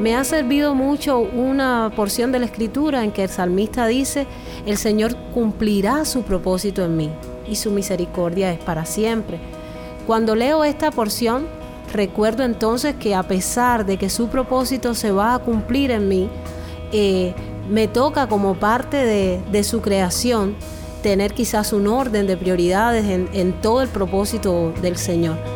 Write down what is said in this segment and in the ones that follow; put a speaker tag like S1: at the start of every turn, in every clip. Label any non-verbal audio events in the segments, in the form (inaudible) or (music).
S1: Me ha servido mucho una porción de la escritura en que el salmista dice, el Señor cumplirá su propósito en mí y su misericordia es para siempre. Cuando leo esta porción, recuerdo entonces que a pesar de que su propósito se va a cumplir en mí, eh, me toca como parte de, su creación tener quizás un orden de prioridades en todo el propósito del Señor.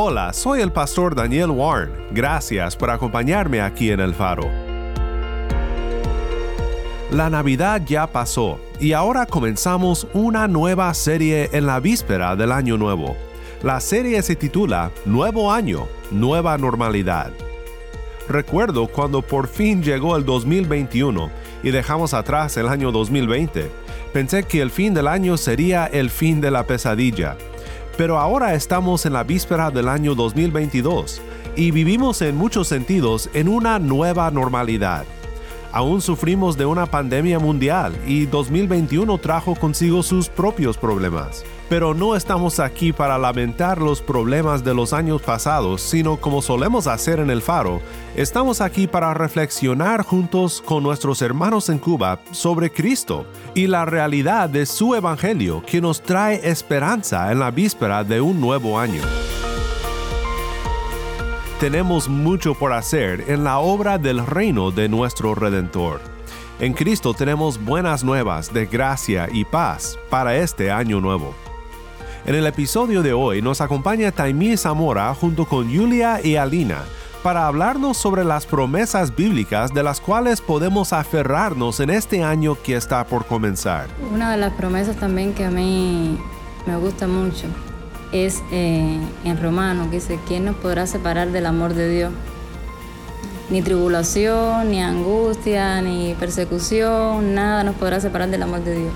S2: Hola, soy el pastor Daniel Warren. Gracias por acompañarme aquí en El Faro. La Navidad ya pasó y ahora comenzamos una nueva serie en la víspera del Año Nuevo. La serie se titula Nuevo Año, Nueva Normalidad. Recuerdo cuando por fin llegó el 2021 y dejamos atrás el año 2020. Pensé que el fin del año sería el fin de la pesadilla pero ahora estamos en la víspera del año 2022 y vivimos en muchos sentidos en una nueva normalidad. Aún sufrimos de una pandemia mundial y 2021 trajo consigo sus propios problemas. Pero no estamos aquí para lamentar los problemas de los años pasados, sino como solemos hacer en el faro, estamos aquí para reflexionar juntos con nuestros hermanos en Cuba sobre Cristo y la realidad de su Evangelio que nos trae esperanza en la víspera de un nuevo año tenemos mucho por hacer en la obra del reino de nuestro Redentor. En Cristo tenemos buenas nuevas de gracia y paz para este año nuevo. En el episodio de hoy nos acompaña Taimí Zamora junto con Julia y Alina para hablarnos sobre las promesas bíblicas de las cuales podemos aferrarnos en este año que está por comenzar.
S3: Una de las promesas también que a mí me gusta mucho es eh, en Romano, que dice, ¿quién nos podrá separar del amor de Dios? Ni tribulación, ni angustia, ni persecución, nada nos podrá separar del amor de Dios.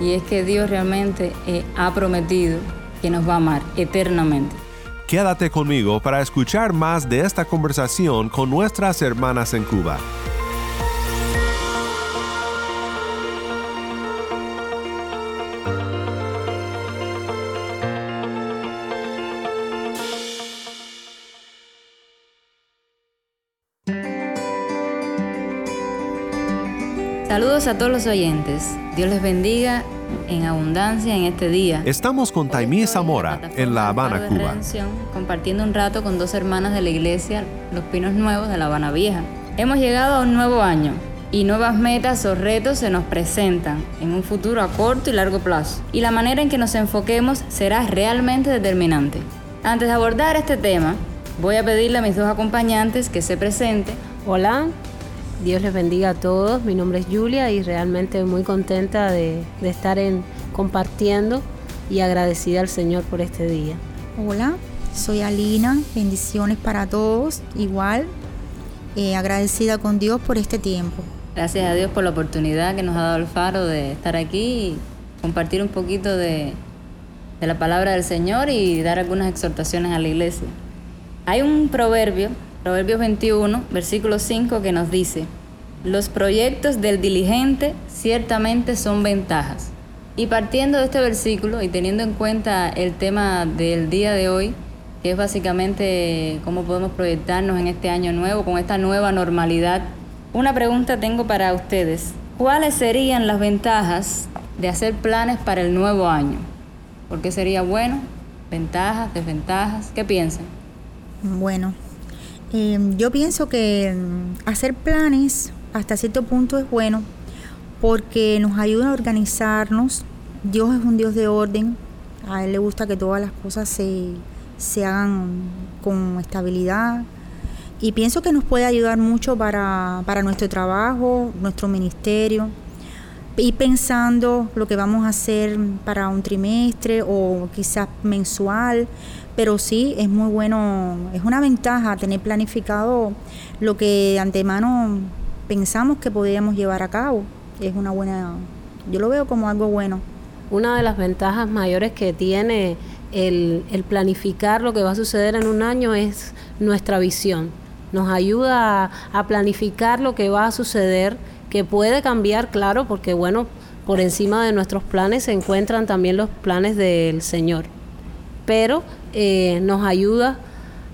S3: Y es que Dios realmente eh, ha prometido que nos va a amar eternamente.
S2: Quédate conmigo para escuchar más de esta conversación con nuestras hermanas en Cuba.
S3: Saludos a todos los oyentes. Dios les bendiga en abundancia en este día.
S2: Estamos con Taimí Zamora en La Habana, Cuba.
S3: Compartiendo un rato con dos hermanas de la iglesia Los Pinos Nuevos de La Habana Vieja. Hemos llegado a un nuevo año y nuevas metas o retos se nos presentan en un futuro a corto y largo plazo. Y la manera en que nos enfoquemos será realmente determinante. Antes de abordar este tema, voy a pedirle a mis dos acompañantes que se presenten.
S1: Hola, Dios les bendiga a todos. Mi nombre es Julia y realmente muy contenta de, estar en, compartiendo y agradecida al Señor por este día.
S4: Hola, soy Alina. Bendiciones para todos. Igual, eh, agradecida con Dios por este tiempo.
S3: Gracias a Dios por la oportunidad que nos ha dado el faro de estar aquí y compartir un poquito de, de la palabra del Señor y dar algunas exhortaciones a la iglesia. Hay un proverbio Proverbios 21, versículo 5, que nos dice, los proyectos del diligente ciertamente son ventajas. Y partiendo de este versículo y teniendo en cuenta el tema del día de hoy, que es básicamente cómo podemos proyectarnos en este año nuevo, con esta nueva normalidad, una pregunta tengo para ustedes. ¿Cuáles serían las ventajas de hacer planes para el nuevo año? ¿Por qué sería bueno? ¿Ventajas, desventajas? ¿Qué piensan?
S4: Bueno, Em, yo pienso que hacer planes hasta cierto punto es bueno porque nos ayuda a organizarnos. Dios es un Dios de orden. A Él le gusta que todas las cosas se, se hagan con estabilidad, y pienso que nos puede ayudar mucho para, para nuestro trabajo, nuestro ministerio, y pensando lo que vamos a hacer para un trimestre o quizás mensual, pero sí es muy bueno, es una ventaja tener planificado lo que de antemano pensamos que podríamos llevar a cabo. Es una buena, yo lo veo como algo bueno.
S1: Una de las ventajas mayores que tiene el, planificar lo que va a suceder en un año es nuestra visión. Nos ayuda a, a planificar lo que va a suceder, que puede cambiar, claro, porque bueno, por encima de nuestros planes se encuentran también los planes del Señor. Pero eh, nos ayuda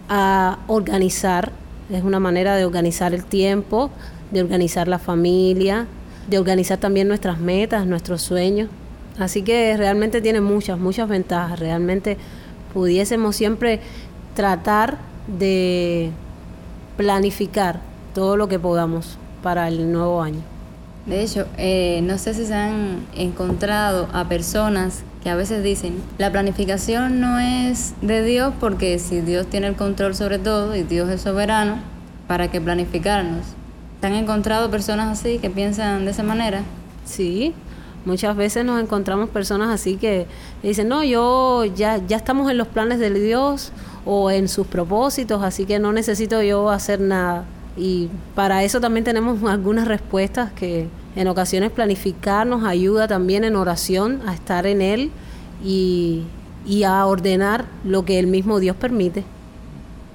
S1: a organizar, es una manera de organizar el tiempo, de organizar la familia, de organizar también nuestras metas, nuestros sueños. Así que realmente tiene muchas, muchas ventajas. Realmente pudiésemos siempre tratar de planificar todo lo que podamos para el nuevo año.
S3: De hecho, eh, no sé si se han encontrado a personas que a veces dicen, la planificación no es de Dios porque si Dios tiene el control sobre todo y Dios es soberano, ¿para qué planificarnos? ¿Se han encontrado personas así que piensan de esa manera?
S1: Sí, muchas veces nos encontramos personas así que dicen, no, yo ya, ya estamos en los planes de Dios o en sus propósitos, así que no necesito yo hacer nada. Y para eso también tenemos algunas respuestas que en ocasiones planificar nos ayuda también en oración a estar en Él y, y a ordenar lo que el mismo Dios permite.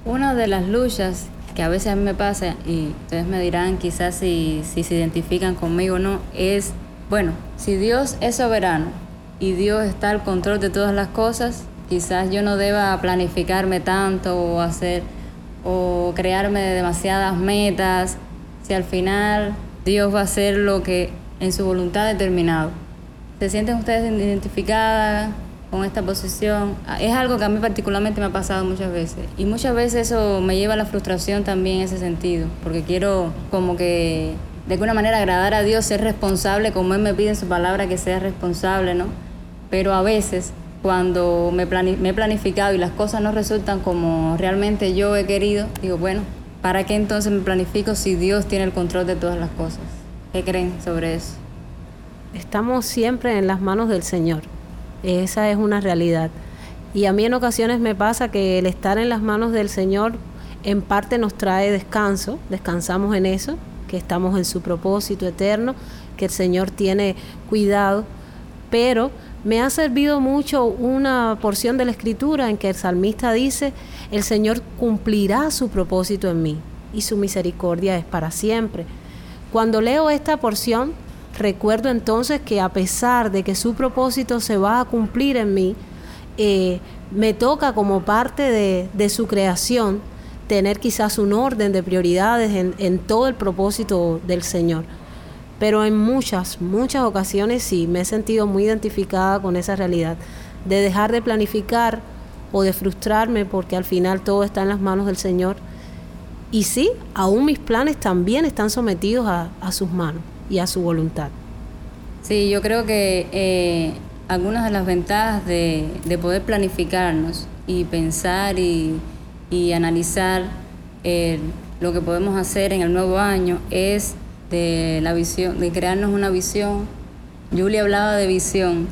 S3: Una de las luchas que a veces a mí me pasa, y ustedes me dirán quizás si, si se identifican conmigo o no, es, bueno, si Dios es soberano y Dios está al control de todas las cosas, quizás yo no deba planificarme tanto o hacer o crearme demasiadas metas, si al final Dios va a hacer lo que en su voluntad determinado. ¿Se sienten ustedes identificadas con esta posición? Es algo que a mí particularmente me ha pasado muchas veces. Y muchas veces eso me lleva a la frustración también en ese sentido, porque quiero como que de alguna manera agradar a Dios, ser responsable como Él me pide en su palabra que sea responsable, ¿no? Pero a veces cuando me, me he planificado y las cosas no resultan como realmente yo he querido, digo, bueno, ¿para qué entonces me planifico si Dios tiene el control de todas las cosas? ¿Qué creen sobre eso?
S1: Estamos siempre en las manos del Señor. Esa es una realidad. Y a mí en ocasiones me pasa que el estar en las manos del Señor en parte nos trae descanso, descansamos en eso, que estamos en su propósito eterno, que el Señor tiene cuidado, pero me ha servido mucho una porción de la escritura en que el salmista dice, el Señor cumplirá su propósito en mí y su misericordia es para siempre. Cuando leo esta porción, recuerdo entonces que a pesar de que su propósito se va a cumplir en mí, eh, me toca como parte de, su creación tener quizás un orden de prioridades en todo el propósito del Señor pero en muchas, muchas ocasiones sí me he sentido muy identificada con esa realidad, de dejar de planificar o de frustrarme porque al final todo está en las manos del Señor. Y sí, aún mis planes también están sometidos a, sus manos y a su voluntad.
S3: Sí, yo creo que eh, algunas de las ventajas de, poder planificarnos y pensar y, analizar eh, lo que podemos hacer en el nuevo año es de la visión, de crearnos una visión. Julia hablaba de visión,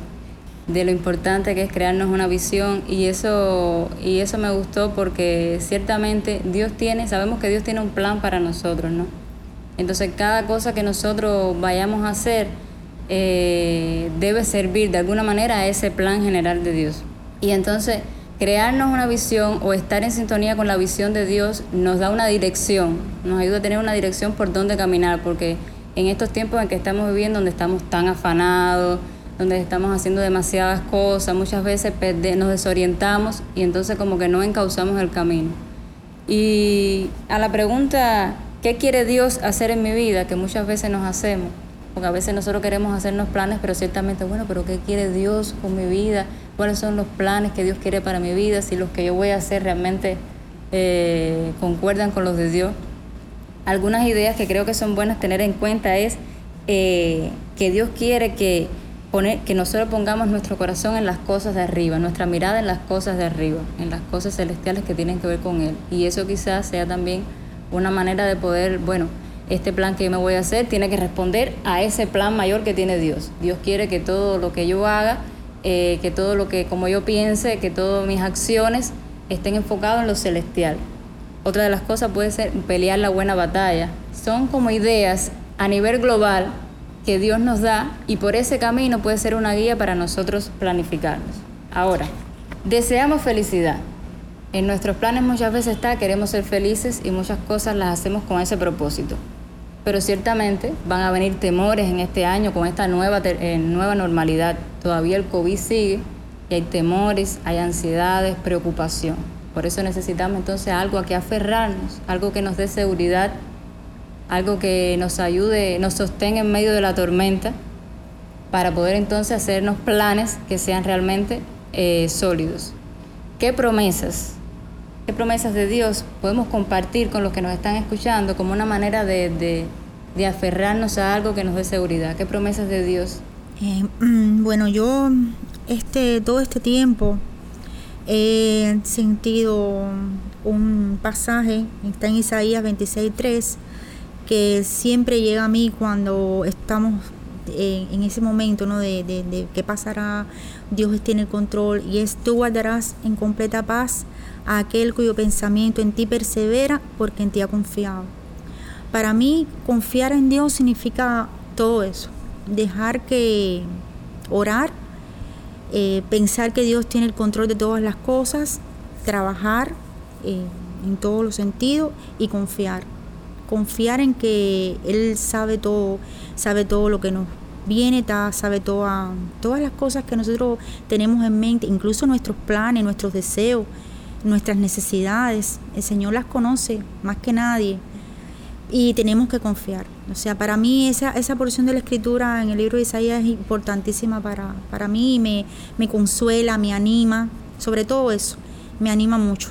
S3: de lo importante que es crearnos una visión y eso y eso me gustó porque ciertamente Dios tiene, sabemos que Dios tiene un plan para nosotros, ¿no? Entonces cada cosa que nosotros vayamos a hacer eh, debe servir de alguna manera a ese plan general de Dios. Y entonces crearnos una visión o estar en sintonía con la visión de Dios nos da una dirección, nos ayuda a tener una dirección por dónde caminar, porque en estos tiempos en que estamos viviendo, donde estamos tan afanados, donde estamos haciendo demasiadas cosas, muchas veces nos desorientamos y entonces como que no encauzamos el camino. Y a la pregunta, ¿qué quiere Dios hacer en mi vida? Que muchas veces nos hacemos, porque a veces nosotros queremos hacernos planes, pero ciertamente, bueno, pero ¿qué quiere Dios con mi vida? cuáles son los planes que Dios quiere para mi vida, si los que yo voy a hacer realmente eh, concuerdan con los de Dios. Algunas ideas que creo que son buenas tener en cuenta es eh, que Dios quiere que, poner, que nosotros pongamos nuestro corazón en las cosas de arriba, nuestra mirada en las cosas de arriba, en las cosas celestiales que tienen que ver con Él. Y eso quizás sea también una manera de poder, bueno, este plan que yo me voy a hacer tiene que responder a ese plan mayor que tiene Dios. Dios quiere que todo lo que yo haga, eh, que todo lo que, como yo piense, que todas mis acciones estén enfocadas en lo celestial. Otra de las cosas puede ser pelear la buena batalla. Son como ideas a nivel global que Dios nos da y por ese camino puede ser una guía para nosotros planificarnos. Ahora, deseamos felicidad. En nuestros planes muchas veces está queremos ser felices y muchas cosas las hacemos con ese propósito. Pero ciertamente van a venir temores en este año con esta nueva, eh, nueva normalidad. Todavía el COVID sigue y hay temores, hay ansiedades, preocupación. Por eso necesitamos entonces algo a que aferrarnos, algo que nos dé seguridad, algo que nos ayude, nos sostenga en medio de la tormenta, para poder entonces hacernos planes que sean realmente eh, sólidos. ¿Qué promesas? ¿Qué promesas de Dios podemos compartir con los que nos están escuchando como una manera de, de, aferrarnos a algo que nos dé seguridad? ¿Qué promesas de Dios?
S4: Eh, bueno, yo este, todo este tiempo he sentido un pasaje, está en Isaías 26.3, que siempre llega a mí cuando estamos en, ese momento ¿no? de, de, qué pasará, Dios tiene el control, y es tú guardarás en completa paz aquel cuyo pensamiento en ti persevera porque en ti ha confiado. Para mí, confiar en Dios significa todo eso, dejar que orar, eh, pensar que Dios tiene el control de todas las cosas, trabajar eh, en todos los sentidos y confiar. Confiar en que Él sabe todo, sabe todo lo que nos viene, sabe toda, todas las cosas que nosotros tenemos en mente, incluso nuestros planes, nuestros deseos, nuestras necesidades. El Señor las conoce más que nadie y tenemos que confiar. O sea, para mí esa, esa porción de la escritura en el libro de Isaías es importantísima para, para mí, me, me consuela, me anima, sobre todo eso, me anima mucho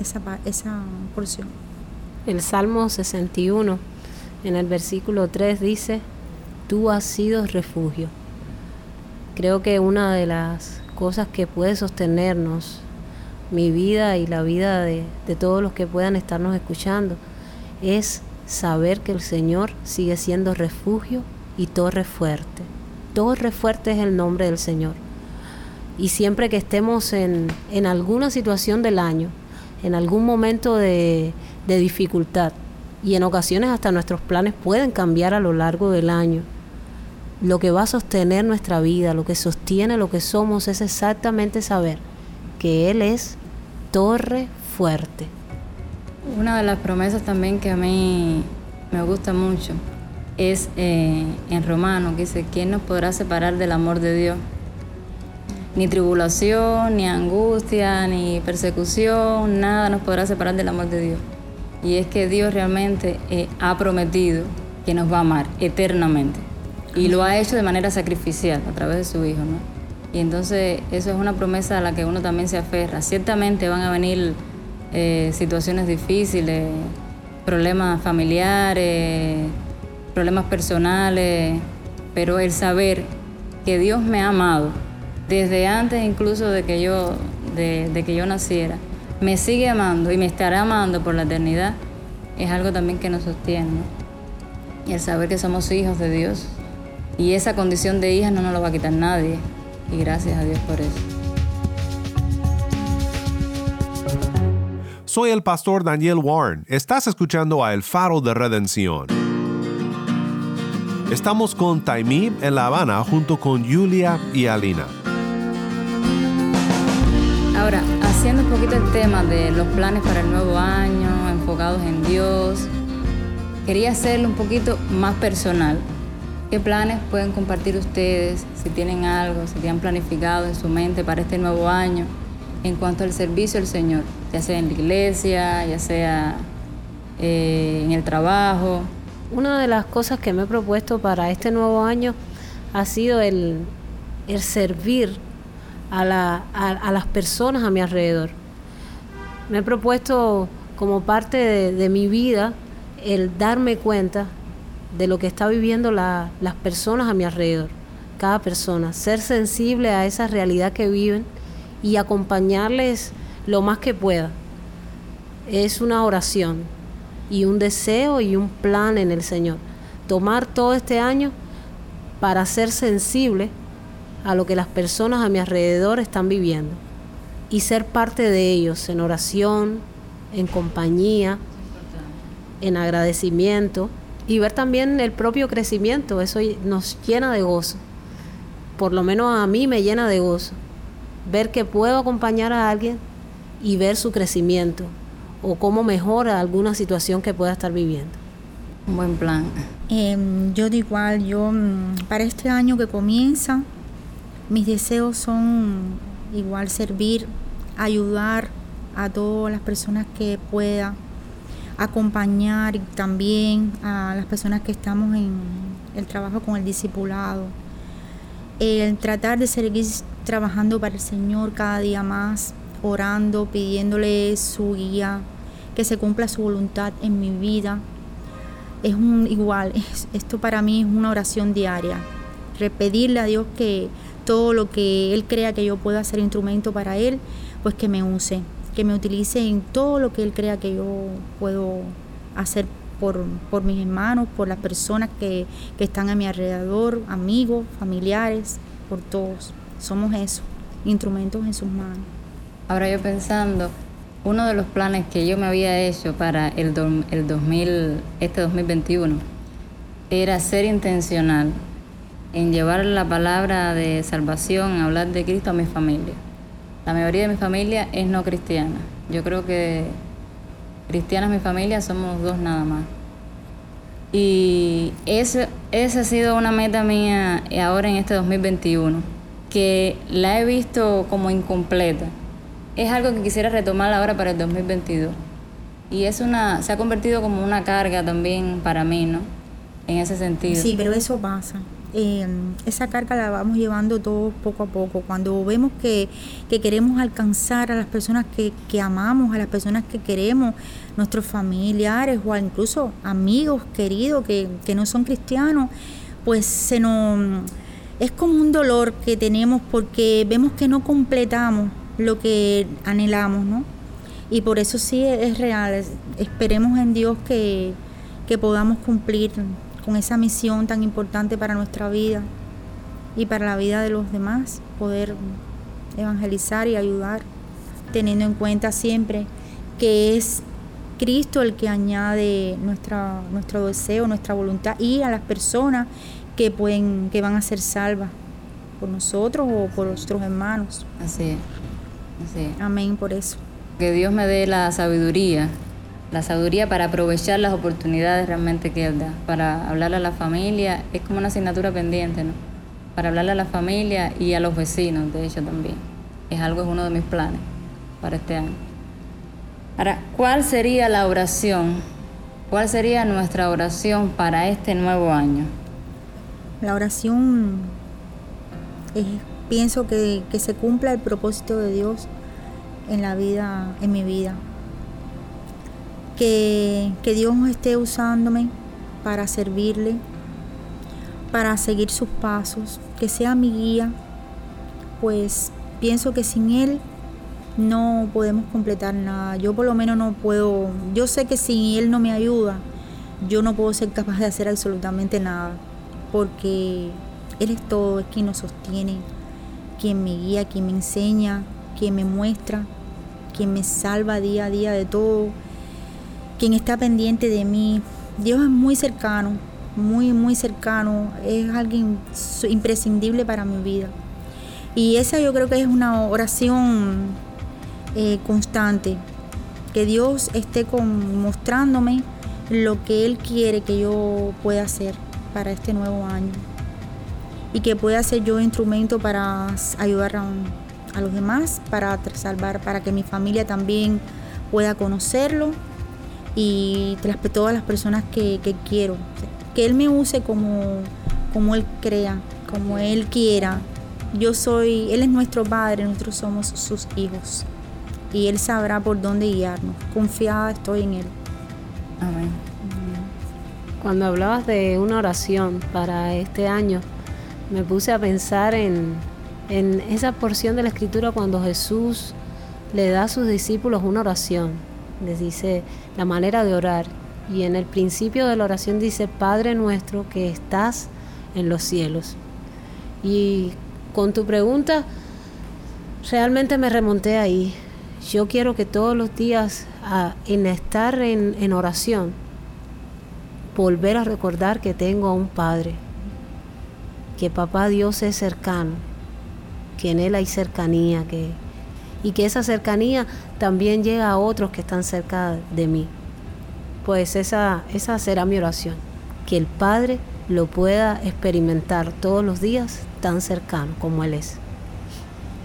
S4: esa, esa porción.
S1: El Salmo 61, en el versículo 3 dice, tú has sido refugio. Creo que una de las cosas que puede sostenernos, mi vida y la vida de, todos los que puedan estarnos escuchando, es saber que el Señor sigue siendo refugio y torre fuerte. Torre fuerte es el nombre del Señor. Y siempre que estemos en, en alguna situación del año, en algún momento de, de dificultad, y en ocasiones hasta nuestros planes pueden cambiar a lo largo del año, lo que va a sostener nuestra vida, lo que sostiene lo que somos, es exactamente saber que Él es torre fuerte.
S3: Una de las promesas también que a mí me gusta mucho es eh, en Romano, que dice, ¿quién nos podrá separar del amor de Dios? Ni tribulación, ni angustia, ni persecución, nada nos podrá separar del amor de Dios. Y es que Dios realmente eh, ha prometido que nos va a amar eternamente. Y lo ha hecho de manera sacrificial a través de su Hijo, ¿no? Y entonces eso es una promesa a la que uno también se aferra. Ciertamente van a venir eh, situaciones difíciles, problemas familiares, problemas personales, pero el saber que Dios me ha amado desde antes incluso de que yo, de, que yo naciera, me sigue amando y me estará amando por la eternidad, es algo también que nos sostiene. Y el saber que somos hijos de Dios. Y esa condición de hija no nos lo va a quitar nadie. Y gracias a Dios por eso.
S2: Soy el pastor Daniel Warren. Estás escuchando a El Faro de Redención. Estamos con Taimí en La Habana junto con Julia y Alina.
S3: Ahora, haciendo un poquito el tema de los planes para el nuevo año, enfocados en Dios, quería hacerlo un poquito más personal. ¿Qué planes pueden compartir ustedes si tienen algo, si tienen planificado en su mente para este nuevo año? en cuanto al servicio al Señor, ya sea en la iglesia, ya sea eh, en el trabajo.
S1: Una de las cosas que me he propuesto para este nuevo año ha sido el, servir a, las personas a mi alrededor. Me he propuesto como parte de, mi vida el darme cuenta de lo que está viviendo las personas a mi alrededor, cada persona, ser sensible a esa realidad que viven y acompañarles lo más que pueda. Es una oración. y un deseo y un plan en el Señor. Tomar todo este año para ser sensible a lo que las personas a mi alrededor están viviendo y ser parte de ellos en oración, en compañía, en agradecimiento y ver también el propio crecimiento. Eso nos llena de gozo. Por lo menos a mí me llena de gozo. Ver que puedo acompañar a alguien y ver su crecimiento o cómo mejora alguna situación que pueda estar viviendo.
S3: Un buen plan.
S4: Em, yo de igual, yo mm, para este año que comienza, mis deseos son igual servir, ayudar a todas las personas que pueda, acompañar también a las personas que estamos en el trabajo con el discipulado, el tratar de seguir trabajando para el Señor cada día más, orando, pidiéndole su guía, que se cumpla su voluntad en mi vida. Es un igual, (laughs) esto para mí es una oración diaria. Repetirle a Dios que todo lo que Él crea que yo pueda ser instrumento para Él, pues que me use, que me utilice en todo lo que Él crea que yo puedo hacer por, por mis hermanos, por las personas que, que están a mi alrededor, amigos, familiares, por todos. Somos eso, instrumentos en sus manos.
S3: Ahora yo pensando, uno de los planes que yo me había hecho para el, el 2000, este 2021 era ser intencional en llevar la palabra de salvación, hablar de Cristo a mi familia. La mayoría de mi familia es no cristiana. Yo creo que cristianas mi familia somos dos nada más. Y esa ha sido una meta mía ahora en este 2021, que la he visto como incompleta es algo que quisiera retomar ahora para el 2022. Y es una, se ha convertido como una carga también para mí, ¿no? En ese sentido.
S4: Sí, pero eso pasa. Eh, esa carga la vamos llevando todos poco a poco. Cuando vemos que, queremos alcanzar a las personas que, que, amamos, a las personas que queremos, nuestros familiares o incluso amigos queridos que, que no son cristianos, pues se nos es como un dolor que tenemos porque vemos que no completamos lo que anhelamos, ¿no? Y por eso sí es real. Esperemos en Dios que, podamos cumplir con esa misión tan importante para nuestra vida y para la vida de los demás, poder evangelizar y ayudar, teniendo en cuenta siempre que es Cristo el que añade nuestra, nuestro deseo, nuestra voluntad y a las personas que, pueden, que van a ser salvas por nosotros o por nuestros hermanos.
S3: Así es.
S4: Amén por eso.
S3: Que Dios me dé la sabiduría, la sabiduría para aprovechar las oportunidades realmente que Él da, para hablarle a la familia, es como una asignatura pendiente, ¿no? Para hablarle a la familia y a los vecinos, de hecho también. Es algo, es uno de mis planes para este año. Ahora, ¿cuál sería la oración? ¿Cuál sería nuestra oración para este nuevo año?
S4: La oración es pienso que, se cumpla el propósito de Dios en la vida, en mi vida. Que, que Dios esté usándome para servirle, para seguir sus pasos, que sea mi guía, pues pienso que sin Él no podemos completar nada. Yo por lo menos no puedo, yo sé que si Él no me ayuda, yo no puedo ser capaz de hacer absolutamente nada, porque Él es todo, es quien nos sostiene, quien me guía, quien me enseña, quien me muestra, quien me salva día a día de todo, quien está pendiente de mí. Dios es muy cercano, muy, muy cercano, es alguien imprescindible para mi vida. Y esa yo creo que es una oración eh, constante, que Dios esté mostrándome lo que Él quiere que yo pueda hacer para este nuevo año y que pueda ser yo instrumento para ayudar a, los demás, para salvar, para que mi familia también pueda conocerlo y todas las personas que, quiero. Que Él me use como, como Él crea, como Él quiera. Yo soy, Él es nuestro Padre, nosotros somos sus hijos. Y Él sabrá por dónde guiarnos. Confiada estoy en Él.
S3: Amén.
S1: Cuando hablabas de una oración para este año, me puse a pensar en, esa porción de la escritura cuando Jesús le da a sus discípulos una oración. Les dice la manera de orar. Y en el principio de la oración dice, Padre nuestro que estás en los cielos. Y con tu pregunta, realmente me remonté ahí. Yo quiero que todos los días, en estar en, en oración, volver a recordar que tengo a un Padre, que Papá Dios es cercano, que en Él hay cercanía, que, y que esa cercanía también llega a otros que están cerca de mí. Pues esa, esa será mi oración, que el Padre lo pueda experimentar todos los días tan cercano como Él es.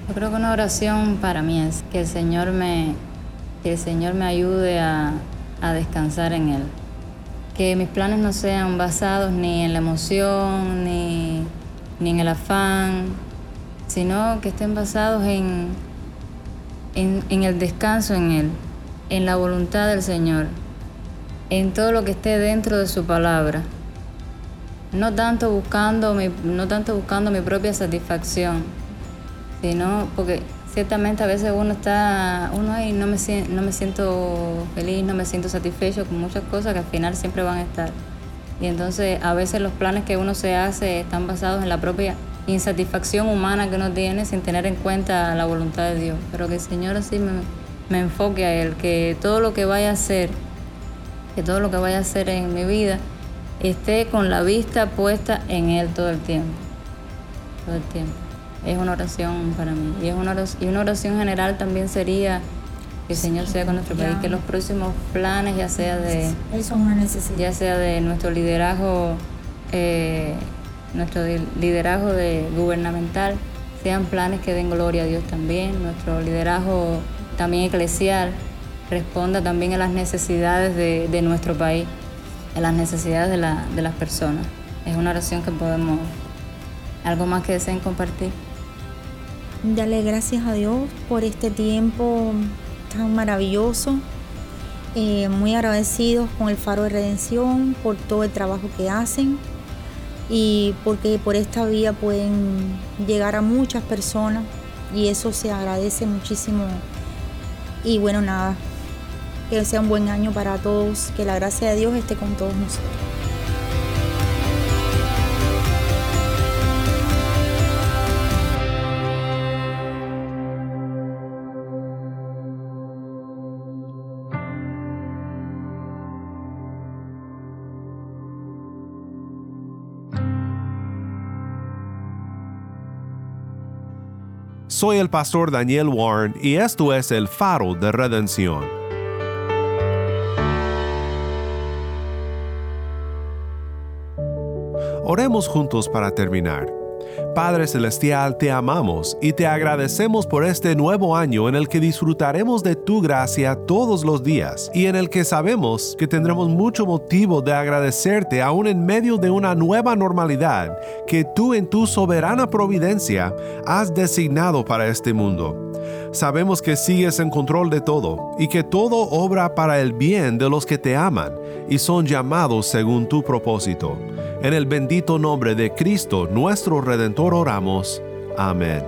S3: Yo creo que una oración para mí es que el Señor me, que el Señor me ayude a, a descansar en Él. Que mis planes no sean basados ni en la emoción, ni, ni en el afán, sino que estén basados en, en, el descanso en Él, en la voluntad del Señor, en todo lo que esté dentro de su palabra. No tanto buscando mi, no tanto buscando mi propia satisfacción, sino porque ciertamente a veces uno está, uno ahí no me, no me siento feliz, no me siento satisfecho con muchas cosas que al final siempre van a estar. Y entonces a veces los planes que uno se hace están basados en la propia insatisfacción humana que uno tiene sin tener en cuenta la voluntad de Dios. Pero que el Señor así me, me enfoque a Él, que todo lo que vaya a hacer, que todo lo que vaya a hacer en mi vida esté con la vista puesta en Él todo el tiempo. Todo el tiempo. Es una oración para mí. Y, es una oración, y una oración general también sería que el Señor sea con nuestro país, que los próximos planes, ya sea de,
S4: Eso es una necesidad.
S3: ya sea de nuestro liderazgo, eh, nuestro liderazgo de gubernamental, sean planes que den gloria a Dios también, nuestro liderazgo también eclesial responda también a las necesidades de, nuestro país, a las necesidades de, la- de las personas. Es una oración que podemos, algo más que deseen compartir.
S4: Darle gracias a Dios por este tiempo tan maravilloso. Eh, muy agradecidos con el Faro de Redención por todo el trabajo que hacen y porque por esta vía pueden llegar a muchas personas y eso se agradece muchísimo. Y bueno, nada, que sea un buen año para todos, que la gracia de Dios esté con todos nosotros.
S2: Soy el pastor Daniel Warren y esto es el faro de redención. Oremos juntos para terminar. Padre Celestial, te amamos y te agradecemos por este nuevo año en el que disfrutaremos de tu gracia todos los días y en el que sabemos que tendremos mucho motivo de agradecerte aún en medio de una nueva normalidad que tú en tu soberana providencia has designado para este mundo. Sabemos que sigues en control de todo y que todo obra para el bien de los que te aman y son llamados según tu propósito. En el bendito nombre de Cristo, nuestro Redentor, oramos. Amén.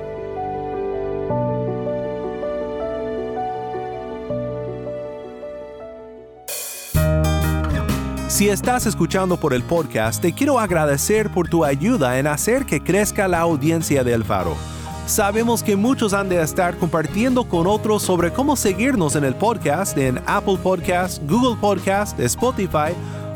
S2: Si estás escuchando por el podcast, te quiero agradecer por tu ayuda en hacer que crezca la audiencia del faro. Sabemos que muchos han de estar compartiendo con otros sobre cómo seguirnos en el podcast en Apple Podcast, Google Podcast, Spotify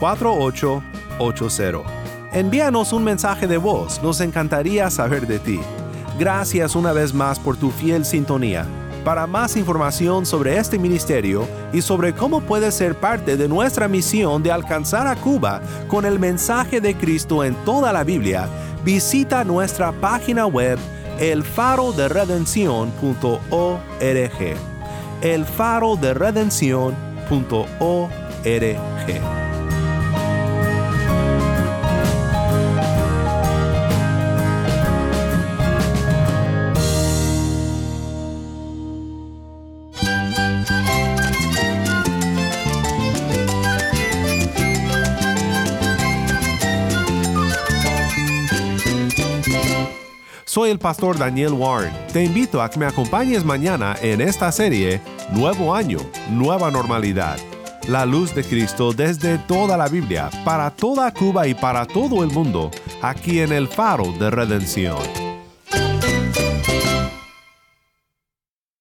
S2: 1786-373-4880. Envíanos un mensaje de voz, nos encantaría saber de ti. Gracias una vez más por tu fiel sintonía. Para más información sobre este ministerio y sobre cómo puedes ser parte de nuestra misión de alcanzar a Cuba con el mensaje de Cristo en toda la Biblia, visita nuestra página web elfaroderedencion.org. elfaroderedencion.org. Soy el pastor Daniel Warren. Te invito a que me acompañes mañana en esta serie Nuevo Año, Nueva Normalidad. La luz de Cristo desde toda la Biblia, para toda Cuba y para todo el mundo, aquí en el faro de redención.